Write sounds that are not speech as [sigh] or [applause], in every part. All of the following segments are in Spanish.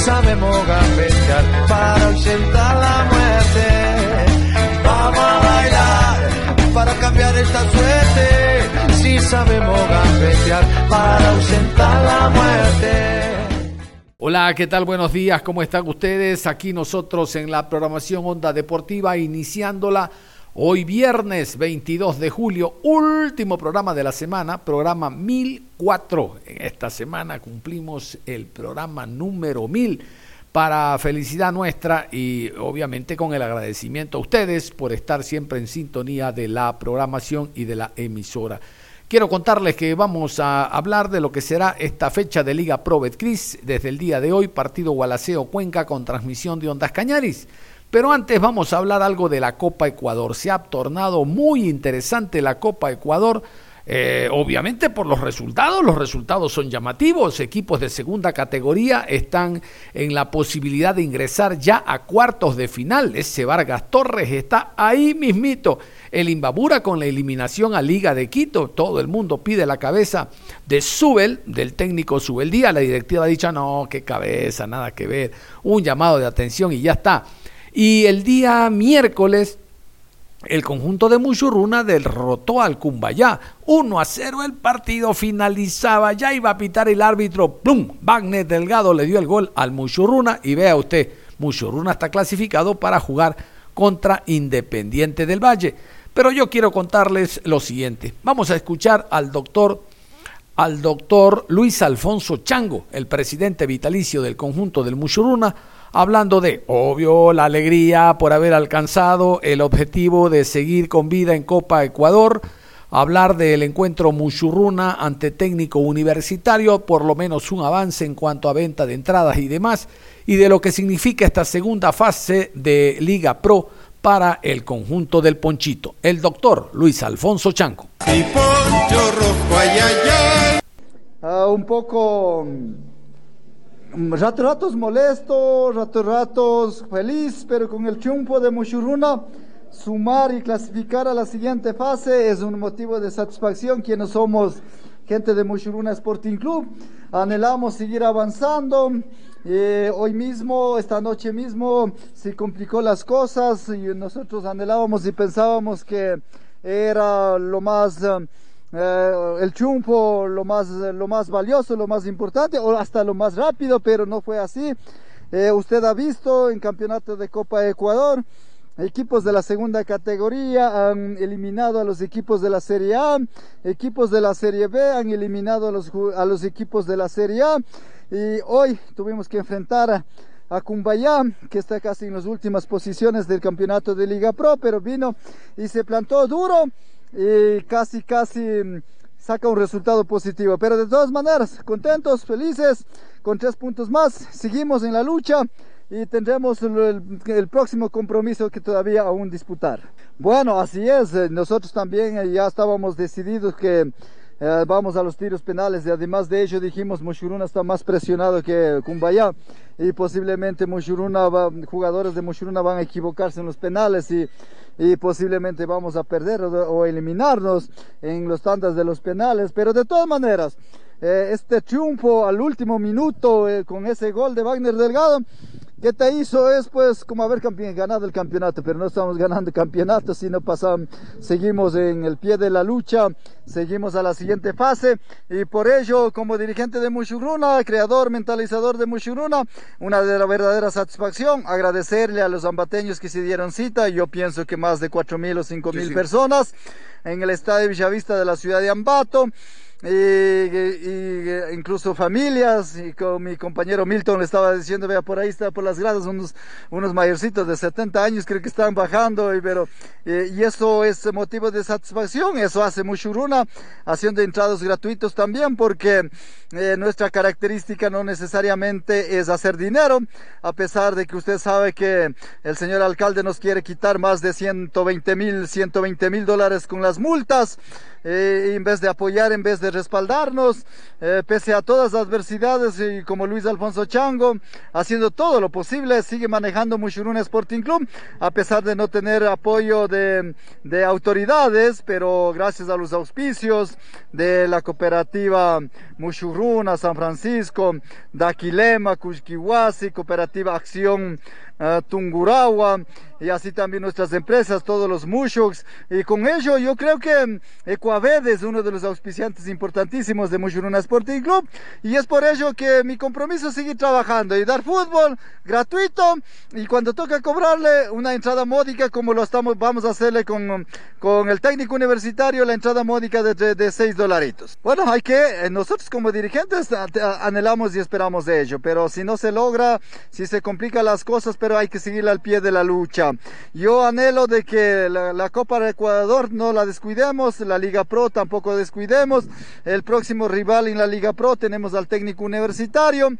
Sabemos gambetear para ausentar la muerte. Vamos a bailar para cambiar esta suerte. Si sabemos gambetear para ausentar la muerte. Hola, ¿qué tal? Buenos días, ¿cómo están ustedes? Aquí nosotros en la programación Onda Deportiva, iniciándola Hoy viernes 22 de julio, último programa de la semana, programa 1004. En esta semana cumplimos el programa número 1000 para felicidad nuestra y obviamente con el agradecimiento a ustedes por estar siempre en sintonía de la programación y de la emisora. Quiero contarles que vamos a hablar de lo que será esta fecha de Liga Pro Betcris desde el día de hoy, partido Gualaceo Cuenca con transmisión de Ondas Cañaris. Pero antes vamos a hablar algo de la Copa Ecuador. Se ha tornado muy interesante la Copa Ecuador. Eh, obviamente por los resultados, los resultados son llamativos, equipos de segunda categoría están en la posibilidad de ingresar ya a cuartos de final, ese Vargas Torres está ahí mismito, el Imbabura con la eliminación a Liga de Quito, todo el mundo pide la cabeza de Subel, del técnico Subel Díaz, la directiva ha dicho no, qué cabeza, nada que ver, un llamado de atención y ya está. Y el día miércoles, el conjunto de Muchurruna derrotó al Cumbayá. 1 a 0 el partido finalizaba, ya iba a pitar el árbitro. ¡Plum! Wagner Delgado le dio el gol al Muchurruna y vea usted, Muchurruna está clasificado para jugar contra Independiente del Valle. Pero yo quiero contarles lo siguiente. Vamos a escuchar al doctor al doctor Luis Alfonso Chango, el presidente vitalicio del conjunto del Muchurruna, hablando de, obvio, la alegría por haber alcanzado el objetivo de seguir con vida en Copa Ecuador, hablar del encuentro Muchurruna ante técnico universitario, por lo menos un avance en cuanto a venta de entradas y demás, y de lo que significa esta segunda fase de Liga Pro para el conjunto del Ponchito. El doctor Luis Alfonso Chanco. Ah, un poco ratos ratos molesto, ratos ratos feliz, pero con el triunfo de Mushuruna, sumar y clasificar a la siguiente fase es un motivo de satisfacción quienes somos gente de Mushuruna Sporting Club. Anhelamos seguir avanzando. Eh, hoy mismo, esta noche mismo, se complicó las cosas y nosotros anhelábamos y pensábamos que era lo más... Eh, el triunfo lo más, lo más valioso, lo más importante, o hasta lo más rápido, pero no fue así. Eh, usted ha visto en campeonato de Copa Ecuador, equipos de la segunda categoría han eliminado a los equipos de la Serie A, equipos de la Serie B han eliminado a los, a los equipos de la Serie A, y hoy tuvimos que enfrentar a, a Cumbayá, que está casi en las últimas posiciones del campeonato de Liga Pro, pero vino y se plantó duro y casi, casi mm, saca un resultado positivo. Pero de todas maneras, contentos, felices, con tres puntos más, seguimos en la lucha y tendremos el, próximo compromiso que todavía aún disputar. Bueno, así es, eh, nosotros también eh, ya estábamos decididos que eh, vamos a los tiros penales y además de ello dijimos Mushuruna está más presionado que Cumbayá y posiblemente Mushuruna jugadores de Mushuruna van a equivocarse en los penales y y posiblemente vamos a perder o, eliminarnos en los tandas de los penales, pero de todas maneras, eh, este triunfo al último minuto eh, con ese gol de Wagner Delgado, que te hizo es pues como haber ganado el campeonato, pero no estamos ganando [laughs] campeonato, sino pasamos, seguimos en el pie de la lucha, seguimos a la siguiente fase y por ello como dirigente de Mushuruna, creador, mentalizador de Mushuruna, una de la verdadera satisfacción, agradecerle a los ambateños que se dieron cita, yo pienso que más de cuatro mil o cinco mil personas en el estadio Villavista de la ciudad de Ambato. Y, incluso familias, y con mi compañero Milton le estaba diciendo, vea, por ahí está por las gradas unos, unos mayorcitos de 70 años, creo que están bajando, y, pero, y eso es motivo de satisfacción, eso hace Mushuruna, haciendo entrados gratuitos también, porque eh, nuestra característica no necesariamente es hacer dinero, a pesar de que usted sabe que el señor alcalde nos quiere quitar más de 120 mil, 120 mil dólares con las multas, eh, en vez de apoyar, en vez de respaldarnos, eh, pese a todas las adversidades, y como Luis Alfonso Chango, haciendo todo lo posible, sigue manejando Mushuruna Sporting Club, a pesar de no tener apoyo de, de autoridades, pero gracias a los auspicios de la cooperativa Mushuruna, San Francisco, Daquilema, Cushkiwasi, Cooperativa Acción uh, Tungurahua, y así también nuestras empresas, todos los Mushuks. Y con ello yo creo que Ecuaved es uno de los auspiciantes importantísimos de Mushuruna Sporting Club. Y es por ello que mi compromiso es seguir trabajando y dar fútbol gratuito. Y cuando toca cobrarle una entrada módica, como lo estamos, vamos a hacerle con, con el técnico universitario, la entrada módica de, de, 6 dolaritos. Bueno, hay que, eh, nosotros como dirigentes anhelamos y esperamos de ello. Pero si no se logra, si se complican las cosas, pero hay que seguir al pie de la lucha. Yo anhelo de que la, Copa de Ecuador no la descuidemos, la Liga Pro tampoco descuidemos. El próximo rival en la Liga Pro tenemos al técnico universitario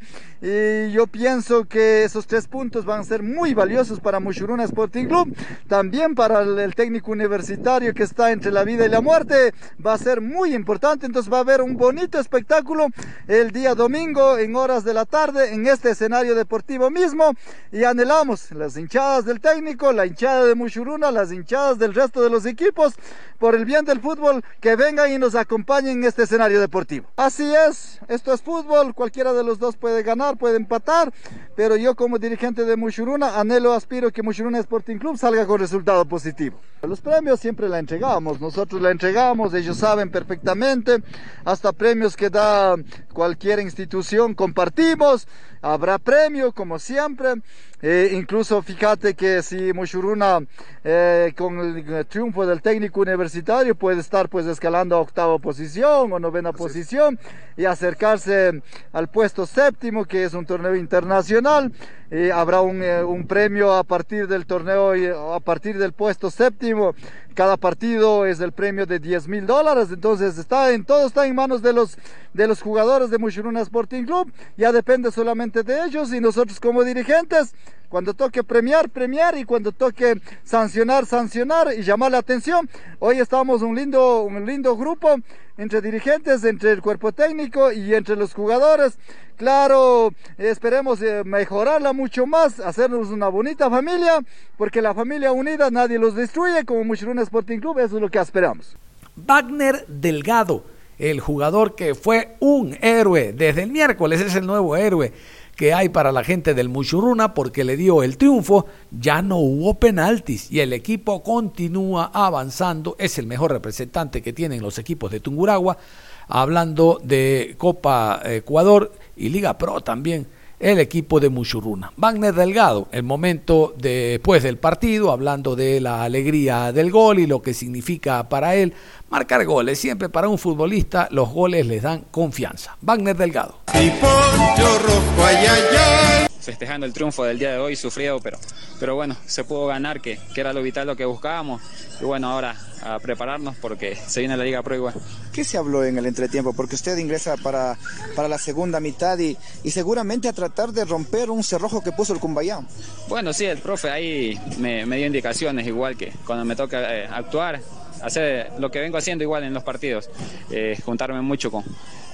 y yo pienso que esos tres puntos van a ser muy valiosos para Mushuruna Sporting Club, también para el, técnico universitario que está entre la vida y la muerte, va a ser muy importante, entonces va a haber un bonito espectáculo el día domingo en horas de la tarde en este escenario deportivo mismo y anhelamos las hinchadas del técnico la hinchada de Mushuruna, las hinchadas del resto de los equipos, por el bien del fútbol, que vengan y nos acompañen en este escenario deportivo. Así es, esto es fútbol, cualquiera de los dos puede ganar, puede empatar, pero yo como dirigente de Mushuruna anhelo, aspiro que Mushuruna Sporting Club salga con resultado positivo. Los premios siempre la entregamos, nosotros la entregamos, ellos saben perfectamente, hasta premios que da cualquier institución compartimos, habrá premio como siempre. Eh, incluso fíjate que si Mushuruna eh, con el triunfo del técnico universitario puede estar pues escalando a octava posición o novena posición y acercarse al puesto séptimo que es un torneo internacional. habrá un, eh, un, premio a partir del torneo, a partir del puesto séptimo. Cada partido es el premio de 10 mil dólares. Entonces está en, todo está en manos de los, de los jugadores de Mushuruna Sporting Club. Ya depende solamente de ellos y nosotros como dirigentes cuando toque premiar, premiar y cuando toque sancionar, sancionar y llamar la atención. Hoy estamos un lindo, un lindo grupo entre dirigentes, entre el cuerpo técnico y entre los jugadores. Claro, esperemos eh, mejorarla mucho más, hacernos una bonita familia, porque la familia unida nadie los destruye, como Mushuruna Sporting Club, eso es lo que esperamos. Wagner Delgado, el jugador que fue un héroe desde el miércoles, es el nuevo héroe que hay para la gente del Muchuruna porque le dio el triunfo, ya no hubo penaltis y el equipo continúa avanzando, es el mejor representante que tienen los equipos de Tunguragua, hablando de Copa Ecuador y Liga Pro también el equipo de Muchuruna. Wagner Delgado, el momento después del partido, hablando de la alegría del gol y lo que significa para él marcar goles. Siempre para un futbolista los goles les dan confianza. Wagner Delgado. Festejando el triunfo del día de hoy, sufrido, pero, pero bueno, se pudo ganar, que, que era lo vital, lo que buscábamos. Y bueno, ahora a prepararnos porque se viene la Liga Pro igual. ¿Qué se habló en el entretiempo? Porque usted ingresa para, para la segunda mitad y, y seguramente a tratar de romper un cerrojo que puso el Cumbayá. Bueno, sí, el profe ahí me, me dio indicaciones, igual que cuando me toca eh, actuar, hacer lo que vengo haciendo igual en los partidos, eh, juntarme mucho con,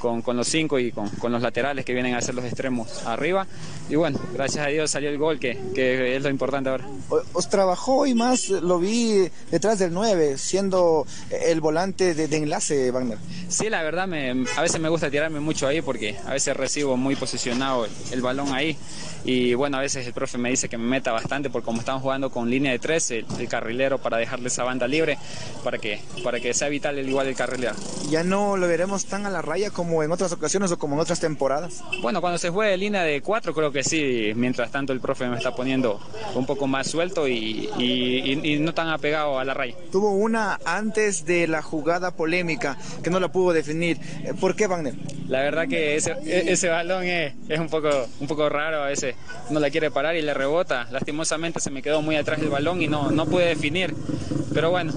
con, con, los cinco y con, con, los laterales que vienen a ser los extremos arriba. Y bueno, gracias a Dios salió el gol, que, que es lo importante ahora. Os trabajó y más lo vi detrás del 9, siendo el volante de, de enlace, Wagner. Sí, la verdad, me, a veces me gusta tirarme mucho ahí porque a veces recibo muy posicionado el, el balón ahí y bueno, a veces el profe me dice que me meta bastante porque como estamos jugando con línea de tres, el, carrilero para dejarle esa banda libre, para que, para que sea vital el igual el carrilero. Ya no lo veremos tan a la raya como como en otras ocasiones o como en otras temporadas? Bueno, cuando se juega de línea de cuatro, creo que sí. Mientras tanto, el profe me está poniendo un poco más suelto y, no tan apegado a la raya. Tuvo una antes de la jugada polémica que no la pudo definir. Eh, ¿Por qué, Wagner? La verdad que ese, e, ese balón es, es, un, poco, un poco raro. A veces no la quiere parar y le rebota. Lastimosamente se me quedó muy atrás del balón y no, no pude definir. Pero bueno,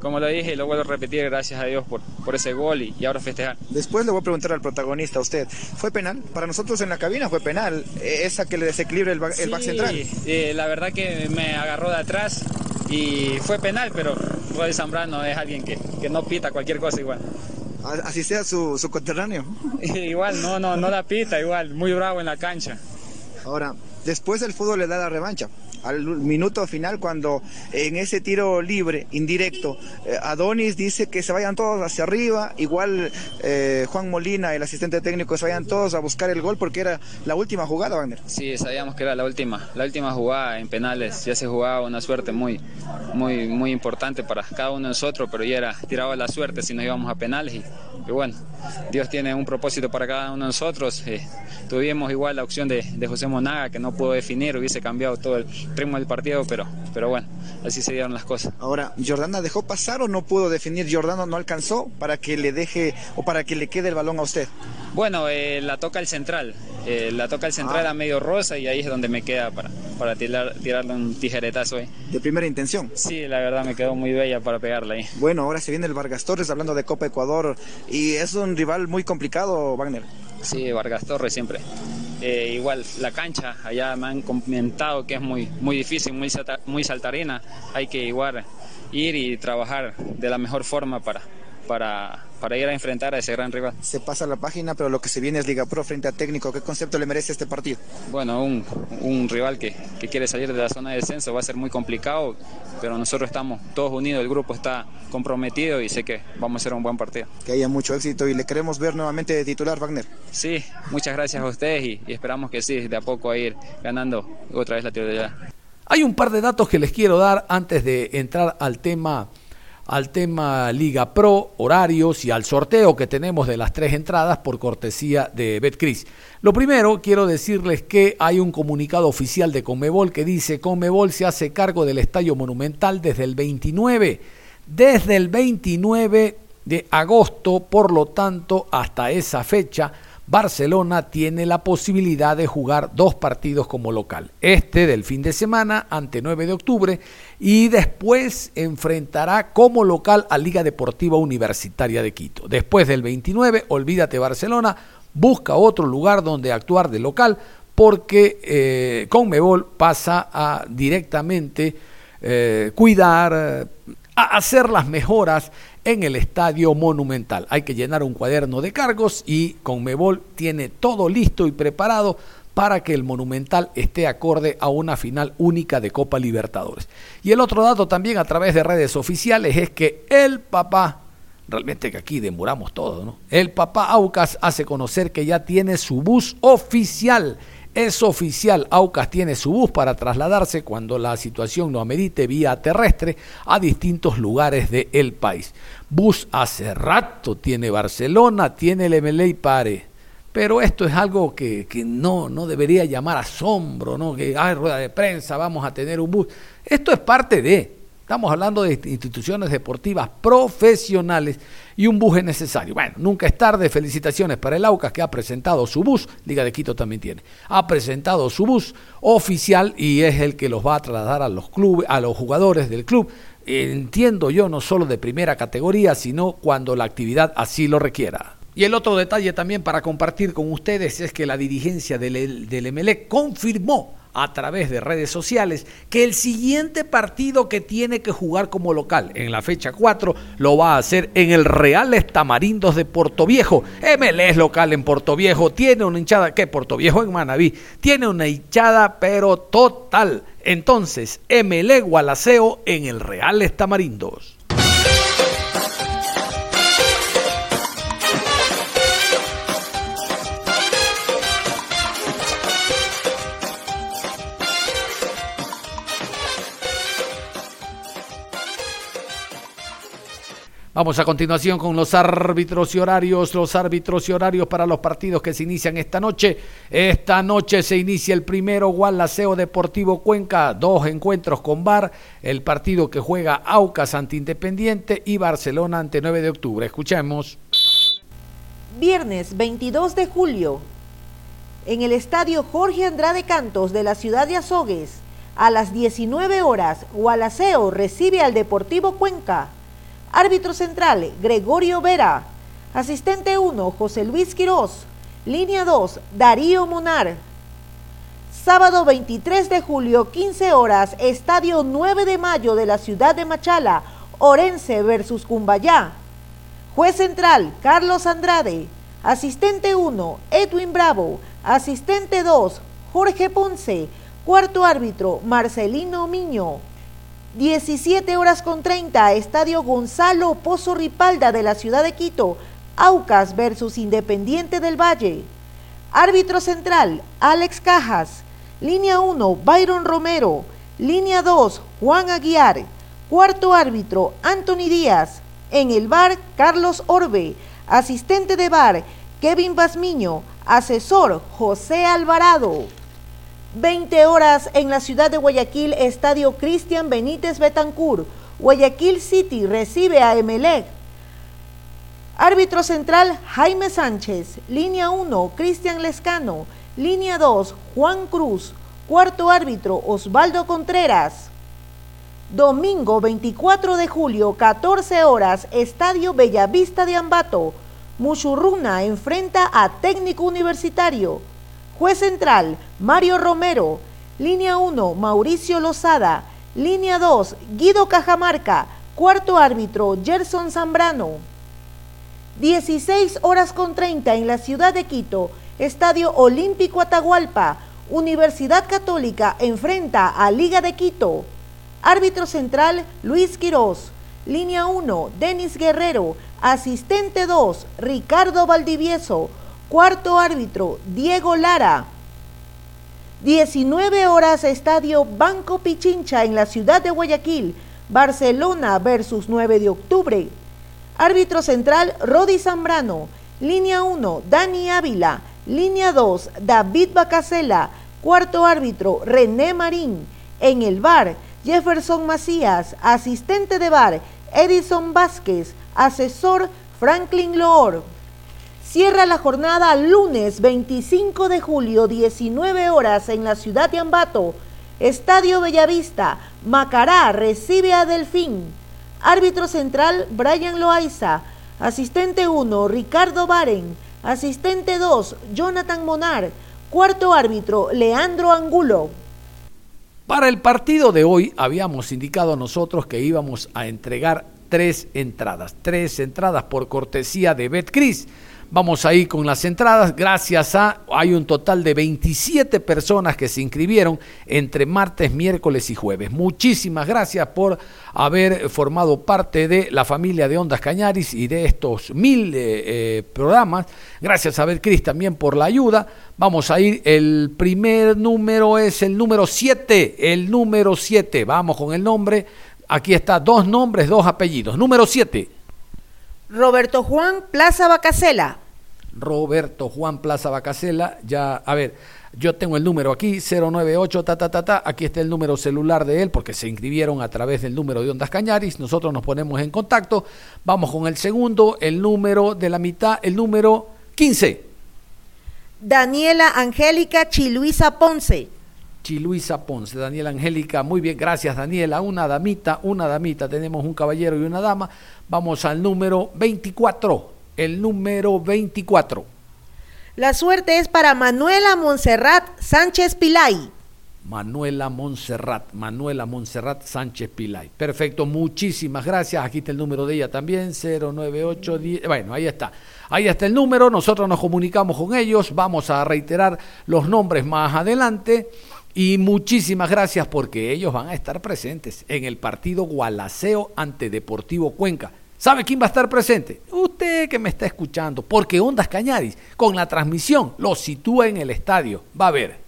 como lo dije, lo vuelvo a repetir, gracias a Dios por, por ese gol y, ahora festejar. Después le voy a preguntar al protagonista, a usted, ¿fue penal? Para nosotros en la cabina fue penal, eh, esa que le desequilibra el, back, el back central. Sí, la verdad que me agarró de atrás y fue penal, pero Roy Zambrano es alguien que, que no pita cualquier cosa igual. Así sea su, su conterráneo. [laughs] igual, no, no, no la pita, igual, muy bravo en la cancha. Ahora, después el fútbol le da la revancha al minuto final cuando en ese tiro libre, indirecto, eh, Adonis dice que se vayan todos hacia arriba, igual eh, Juan Molina, el asistente técnico, se vayan todos a buscar el gol porque era la última jugada, Wagner. Sí, sabíamos que era la última, la última jugada en penales, ya se jugaba una suerte muy, muy, muy importante para cada uno de nosotros, pero ya era tirado la suerte si nos íbamos a penales y, bueno, Dios tiene un propósito para cada uno de nosotros. Eh, tuvimos igual la opción de, de José Monaga que no pudo definir, hubiese cambiado todo el ritmo del partido, pero, pero bueno, así se dieron las cosas. Ahora, ¿Jordana dejó pasar o no pudo definir? ¿Jordana no alcanzó para que le deje o para que le quede el balón a usted? Bueno, eh, la toca el central, eh, la toca el central ah. a medio rosa y ahí es donde me queda para, para tirar, tirarle un tijeretazo ahí. ¿De primera intención? Sí, la verdad me quedó muy bella para pegarla ahí. Bueno, ahora se viene el Vargas Torres hablando de Copa Ecuador y es un rival muy complicado, Wagner. Sí, Vargas Torres siempre. Eh, igual la cancha, allá me han comentado que es muy, muy difícil, muy, muy saltarina. Hay que igual ir y trabajar de la mejor forma para, para, para ir a enfrentar a ese gran rival. Se pasa la página, pero lo que se viene es Liga Pro frente a técnico. ¿Qué concepto le merece este partido? Bueno, un, un rival que, que, quiere salir de la zona de descenso va a ser muy complicado, pero nosotros estamos todos unidos, el grupo está comprometido y sé que vamos a hacer un buen partido. Que haya mucho éxito y le queremos ver nuevamente de titular, Wagner. Sí, muchas gracias a ustedes y, esperamos que sí, de a poco a ir ganando otra vez la titularidad. Hay un par de datos que les quiero dar antes de entrar al tema al tema Liga Pro, horarios y al sorteo que tenemos de las tres entradas por cortesía de Betcris. Lo primero, quiero decirles que hay un comunicado oficial de Conmebol que dice Conmebol se hace cargo del Estadio Monumental desde el 29, desde el 29 de agosto, por lo tanto, hasta esa fecha Barcelona tiene la posibilidad de jugar dos partidos como local. Este del fin de semana ante 9 de octubre y después enfrentará como local a Liga Deportiva Universitaria de Quito. Después del 29, olvídate Barcelona, busca otro lugar donde actuar de local porque eh, Conmebol pasa a directamente eh, cuidar, a hacer las mejoras en el Estadio Monumental. Hay que llenar un cuaderno de cargos y Conmebol tiene todo listo y preparado para que el Monumental esté acorde a una final única de Copa Libertadores. Y el otro dato también a través de redes oficiales es que el papá, realmente que aquí demoramos todo, ¿no? El papá Aucas hace conocer que ya tiene su bus oficial es oficial, Aucas tiene su bus para trasladarse cuando la situación lo amerite vía terrestre a distintos lugares del país. Bus hace rato tiene Barcelona, tiene el MLA Pare. Pero esto es algo que, no, no debería llamar asombro, ¿no? Que hay rueda de prensa, vamos a tener un bus. Esto es parte de. Estamos hablando de instituciones deportivas profesionales y un bus es necesario. Bueno, nunca es tarde. Felicitaciones para el Aucas que ha presentado su bus. Liga de Quito también tiene. Ha presentado su bus oficial y es el que los va a trasladar a los clubes, a los jugadores del club. Entiendo yo, no solo de primera categoría, sino cuando la actividad así lo requiera. Y el otro detalle también para compartir con ustedes es que la dirigencia del, del MLE confirmó a través de redes sociales que el siguiente partido que tiene que jugar como local en la fecha 4 lo va a hacer en el Real Estamarindos de Viejo ML es local en Viejo tiene una hinchada, que Viejo en Manabí, tiene una hinchada pero total. Entonces, ML Gualaceo en el Real Estamarindos. Vamos a continuación con los árbitros y horarios, los árbitros y horarios para los partidos que se inician esta noche. Esta noche se inicia el primero Gualaceo Deportivo Cuenca, dos encuentros con VAR, el partido que juega Aucas ante Independiente y Barcelona ante 9 de octubre. Escuchemos. Viernes 22 de julio, en el estadio Jorge Andrade Cantos de la ciudad de Azogues, a las 19 horas, Gualaceo recibe al Deportivo Cuenca. Árbitro central, Gregorio Vera. Asistente 1, José Luis Quirós. Línea 2, Darío Monar. Sábado 23 de julio, 15 horas, Estadio 9 de Mayo de la ciudad de Machala, Orense versus Cumbayá. Juez central, Carlos Andrade. Asistente 1, Edwin Bravo. Asistente 2, Jorge Ponce. Cuarto árbitro, Marcelino Miño. 17 horas con 30, Estadio Gonzalo Pozo Ripalda de la ciudad de Quito, Aucas versus Independiente del Valle. Árbitro central, Alex Cajas. Línea 1, Byron Romero. Línea 2, Juan Aguiar. Cuarto árbitro, Anthony Díaz. En el bar, Carlos Orbe. Asistente de bar, Kevin Basmiño. Asesor, José Alvarado. 20 horas en la ciudad de Guayaquil, Estadio Cristian Benítez Betancur. Guayaquil City recibe a Emelec. Árbitro central Jaime Sánchez. Línea 1 Cristian Lescano. Línea 2 Juan Cruz. Cuarto árbitro Osvaldo Contreras. Domingo 24 de julio, 14 horas, Estadio Bellavista de Ambato. Muchurruna enfrenta a Técnico Universitario. Juez central, Mario Romero. Línea 1, Mauricio Lozada. Línea 2, Guido Cajamarca. Cuarto árbitro, Gerson Zambrano. 16 horas con 30 en la ciudad de Quito. Estadio Olímpico Atahualpa. Universidad Católica enfrenta a Liga de Quito. Árbitro central, Luis Quirós. Línea 1, Denis Guerrero. Asistente 2, Ricardo Valdivieso. Cuarto árbitro, Diego Lara. 19 horas, Estadio Banco Pichincha en la ciudad de Guayaquil. Barcelona versus 9 de octubre. Árbitro central, Rodi Zambrano. Línea 1, Dani Ávila. Línea 2, David Bacasela. Cuarto árbitro, René Marín. En el bar, Jefferson Macías. Asistente de bar, Edison Vázquez. Asesor, Franklin Loor. Cierra la jornada lunes 25 de julio, 19 horas en la ciudad de Ambato. Estadio Bellavista, Macará recibe a Delfín. Árbitro central, Brian Loaiza. Asistente 1, Ricardo Baren. Asistente 2, Jonathan Monar. Cuarto árbitro, Leandro Angulo. Para el partido de hoy habíamos indicado nosotros que íbamos a entregar tres entradas. Tres entradas por cortesía de Betcris. Vamos ahí con las entradas. Gracias a, hay un total de 27 personas que se inscribieron entre martes, miércoles y jueves. Muchísimas gracias por haber formado parte de la familia de Ondas Cañaris y de estos mil eh, eh, programas. Gracias a Cris también por la ayuda. Vamos a ir, el primer número es el número 7, el número 7. Vamos con el nombre. Aquí está, dos nombres, dos apellidos. Número 7. Roberto Juan Plaza Bacasela. Roberto Juan Plaza Bacasela, ya, a ver, yo tengo el número aquí, 098, ta, ta, ta, ta, aquí está el número celular de él, porque se inscribieron a través del número de Ondas Cañaris, nosotros nos ponemos en contacto, vamos con el segundo, el número de la mitad, el número 15. Daniela Angélica Chiluisa Ponce. Chiluisa Ponce, Daniela Angélica, muy bien, gracias Daniela, una damita, una damita, tenemos un caballero y una dama, vamos al número 24, el número 24. La suerte es para Manuela Montserrat Sánchez Pilay. Manuela Montserrat, Manuela Montserrat Sánchez Pilay. Perfecto, muchísimas gracias. Aquí está el número de ella también, 09810. Bueno, ahí está. Ahí está el número, nosotros nos comunicamos con ellos, vamos a reiterar los nombres más adelante. Y muchísimas gracias porque ellos van a estar presentes en el partido Gualaceo ante Deportivo Cuenca. ¿Sabe quién va a estar presente? Usted que me está escuchando, porque Ondas Cañaris, con la transmisión, lo sitúa en el estadio. Va a ver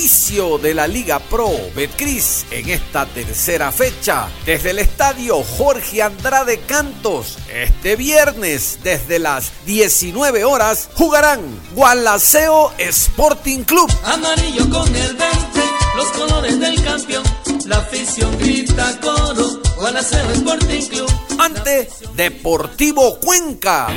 inicio de la Liga Pro Betcris en esta tercera fecha desde el estadio Jorge Andrade Cantos. Este viernes desde las 19 horas jugarán Gualaceo Sporting Club. Amarillo con el 20, los colores del campeón. La afición grita coro, Gualaceo Sporting Club. Ante Deportivo Cuenca.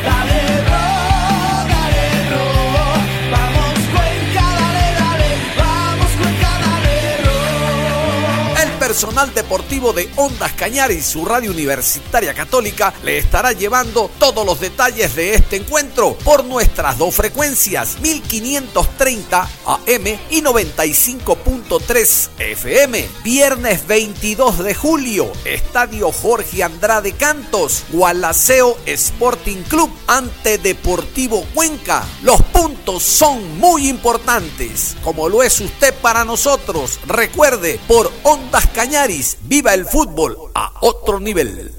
Personal deportivo de Ondas Cañar y su radio universitaria católica le estará llevando todos los detalles de este encuentro por nuestras dos frecuencias 1530 AM y 95.3 FM. Viernes 22 de julio, Estadio Jorge Andrade Cantos, Gualaceo Sporting Club ante Deportivo Cuenca. Los puntos son muy importantes, como lo es usted para nosotros. Recuerde, por Ondas Cañaris, viva el fútbol a otro nivel.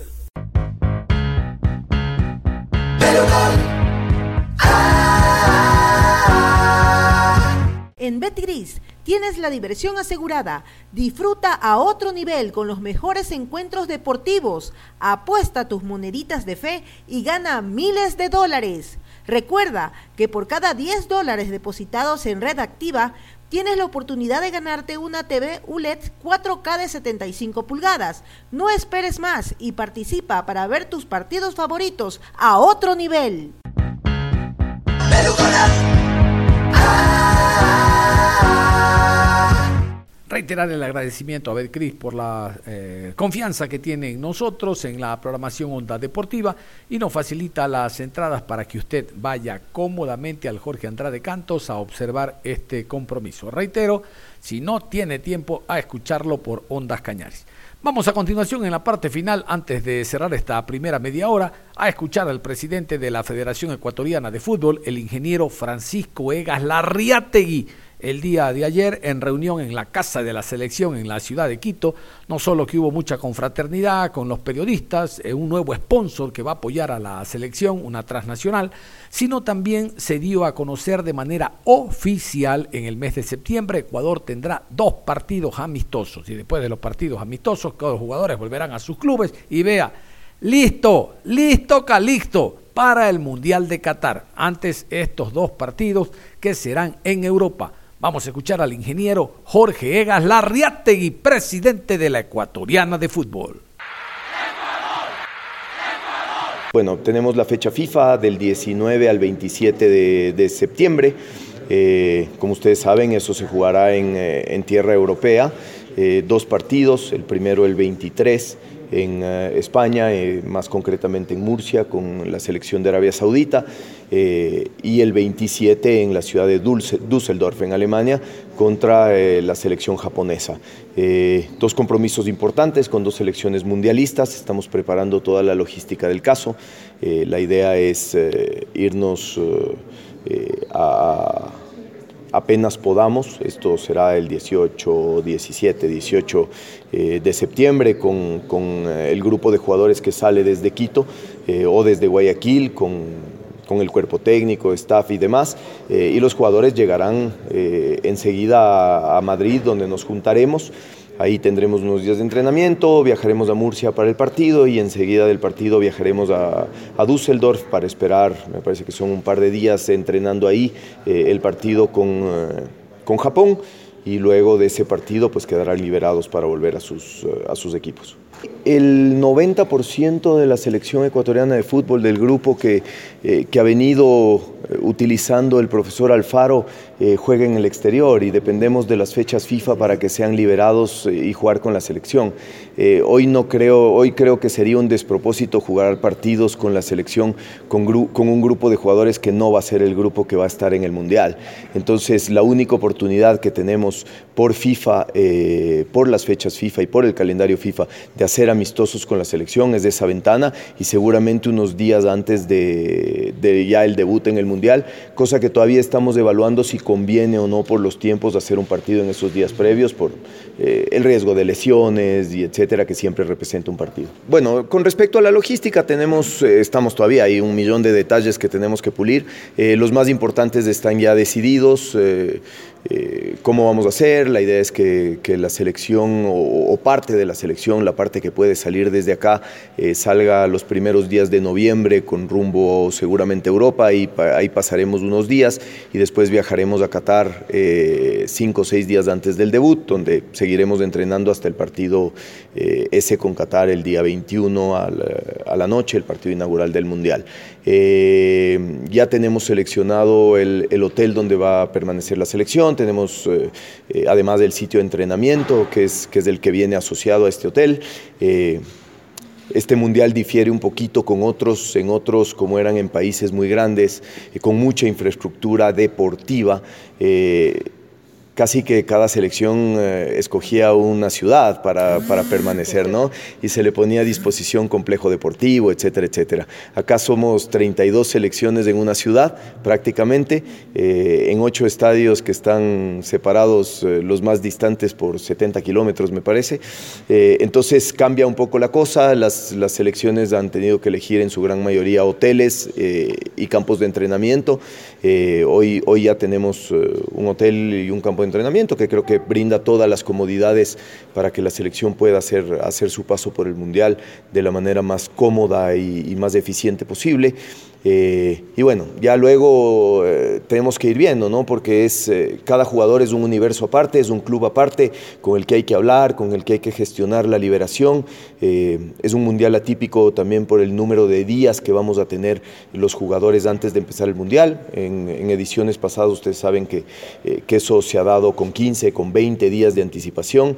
En Betgris tienes la diversión asegurada. Disfruta a otro nivel con los mejores encuentros deportivos. Apuesta tus moneditas de fe y gana miles de dólares. Recuerda que por cada 10 dólares depositados en red activa, tienes la oportunidad de ganarte una TV ULED 4K de 75 pulgadas. No esperes más y participa para ver tus partidos favoritos a otro nivel. Reiterar el agradecimiento a Betcris por la eh, confianza que tiene en nosotros, en la programación Onda Deportiva y nos facilita las entradas para que usted vaya cómodamente al Jorge Andrade Cantos a observar este compromiso. Reitero, si no tiene tiempo a escucharlo por Ondas Cañares. Vamos a continuación en la parte final, antes de cerrar esta primera media hora, a escuchar al presidente de la Federación Ecuatoriana de Fútbol, el ingeniero Francisco Egas Larriategui el día de ayer en reunión en la Casa de la Selección en la ciudad de Quito. No solo que hubo mucha confraternidad con los periodistas, eh, un nuevo sponsor que va a apoyar a la selección, una transnacional, sino también se dio a conocer de manera oficial en el mes de septiembre Ecuador tendrá dos partidos amistosos y después de los partidos amistosos todos los jugadores volverán a sus clubes y vea, listo, listo, calixto para el Mundial de Qatar. Antes estos dos partidos que serán en Europa. Vamos a escuchar al ingeniero Jorge Egas Larriategui, presidente de la Ecuatoriana de Fútbol. Bueno, tenemos la fecha FIFA del 19 al 27 de, septiembre. Eh, como ustedes saben, eso se jugará en, eh, tierra europea. Eh, dos partidos, el primero el 23 en España, más concretamente en Murcia, con la selección de Arabia Saudita, eh, y el 27 en la ciudad de Düsseldorf, en Alemania, contra la selección japonesa. dos compromisos importantes con dos selecciones mundialistas, estamos preparando toda la logística del caso. la idea es irnos a apenas podamos. Esto será el 18, 17, 18 de septiembre con, eh, el grupo de jugadores que sale desde Quito eh, o desde Guayaquil con con el cuerpo técnico, staff y demás, eh, y los jugadores llegarán enseguida a Madrid donde nos juntaremos. Ahí tendremos unos días de entrenamiento, viajaremos a Murcia para el partido y enseguida del partido viajaremos a, Düsseldorf para esperar, me parece que son un par de días entrenando ahí eh, el partido con, eh, con Japón y luego de ese partido pues quedarán liberados para volver a sus, eh, a sus equipos. El 90% de la selección ecuatoriana de fútbol del grupo que, que ha venido utilizando el profesor Alfaro eh, juega en el exterior y dependemos de las fechas FIFA para que sean liberados eh, y jugar con la selección. Eh, hoy no creo, hoy creo que sería un despropósito jugar partidos con la selección con, un grupo de jugadores que no va a ser el grupo que va a estar en el mundial. Entonces la única oportunidad que tenemos por FIFA, por las fechas FIFA y por el calendario FIFA de hacer amistosos con la selección es de esa ventana y seguramente unos días antes de, de ya el debut en el mundial, cosa que todavía estamos evaluando si conviene o no por los tiempos de hacer un partido en esos días previos, por eh, el riesgo de lesiones y etcétera que siempre representa un partido. Bueno, con respecto a la logística, tenemos, eh, estamos todavía, hay un millón de detalles que tenemos que pulir. Eh, los más importantes están ya decididos. Eh, cómo vamos a hacer. La idea es que, la selección o, parte de la selección, la parte que puede salir desde acá, eh, salga los primeros días de noviembre con rumbo seguramente a Europa y ahí pasaremos unos días y después viajaremos a Qatar eh, cinco o seis días antes del debut, donde seguiremos entrenando hasta el partido ese con Qatar el día 21 a la, noche, el partido inaugural del Mundial. ya tenemos seleccionado el, el hotel donde va a permanecer la selección tenemos eh, eh, además del sitio de entrenamiento, que es, que es el que viene asociado a este hotel. Eh, este mundial difiere un poquito con otros, en otros como eran en países muy grandes, con mucha infraestructura deportiva casi que cada selección eh, escogía una ciudad para, para, ah, permanecer, ¿no? Y se le ponía a disposición complejo deportivo, etcétera, etcétera. Acá somos 32 selecciones en una ciudad, prácticamente, eh, en ocho estadios que están separados, eh, los más distantes por 70 kilómetros, me parece. entonces cambia un poco la cosa, las, las, selecciones han tenido que elegir en su gran mayoría hoteles y campos de entrenamiento. hoy, hoy ya tenemos un hotel y un campo entrenamiento, que creo que brinda todas las comodidades para que la selección pueda hacer, hacer su paso por el Mundial de la manera más cómoda y más eficiente posible. Eh, y bueno, ya luego eh, tenemos que ir viendo, ¿no? Porque es, eh, cada jugador es un universo aparte, es un club aparte con el que hay que hablar, con el que hay que gestionar la liberación. es un mundial atípico también por el número de días que vamos a tener los jugadores antes de empezar el mundial. En, ediciones pasadas ustedes saben que, que, eso se ha dado con 15, con 20 días de anticipación.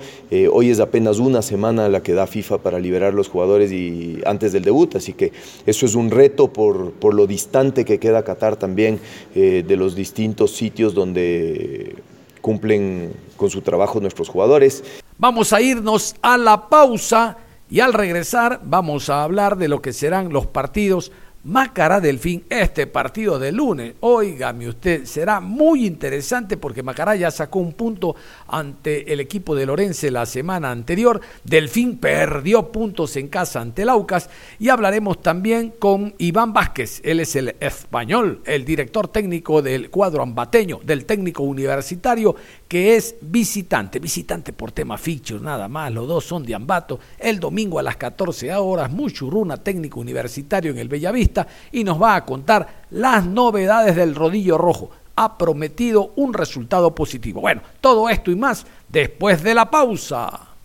hoy es apenas una semana la que da FIFA para liberar los jugadores y, antes del debut, así que eso es un reto por, por lo distante que queda Qatar también eh, de los distintos sitios donde cumplen con su trabajo nuestros jugadores. Vamos a irnos a la pausa y al regresar vamos a hablar de lo que serán los partidos Macará Delfín, este partido de lunes, óigame usted, será muy interesante porque Macará ya sacó un punto ante el equipo de Lorense la semana anterior. Delfín perdió puntos en casa ante el Aucas y hablaremos también con Iván Vázquez, él es el español, el director técnico del cuadro ambateño, del técnico universitario que es visitante, visitante por tema features, nada más, los dos son de Ambato, el domingo a las 14 horas, Muchurruna, técnico universitario en el Bellavista, y nos va a contar las novedades del rodillo rojo. Ha prometido un resultado positivo. Bueno, todo esto y más después de la pausa.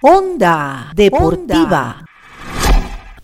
Onda Deportiva.